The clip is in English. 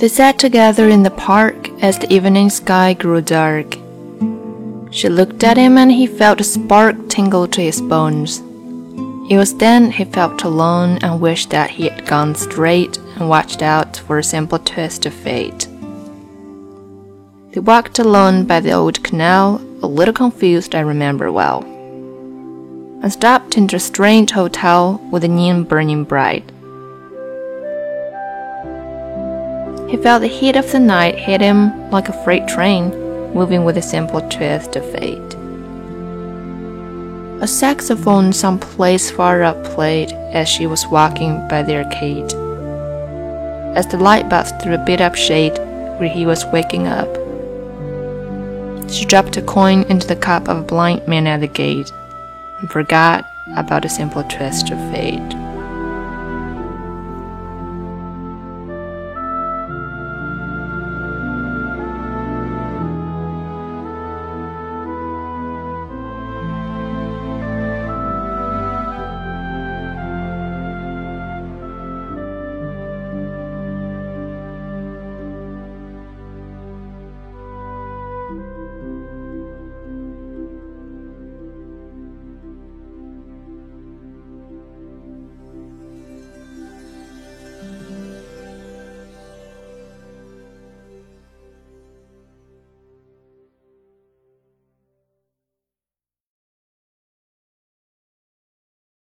They sat together in the park as the evening sky grew dark. She looked at him and he felt a spark tingle to his bones. It was then he felt alone and wished that he had gone straight and watched out for a simple twist of fate. They walked alone by the old canal, a little confused, I remember well, and stopped into a strange hotel with a neon burning bright. He felt the heat of the night hit him like a freight train, moving with a simple twist of fate. A saxophone someplace far up played as she was walking by the arcade. As the light buzzed through a bit up shade where he was waking up, she dropped a coin into the cup of a blind man at the gate and forgot about the simple twist of fate.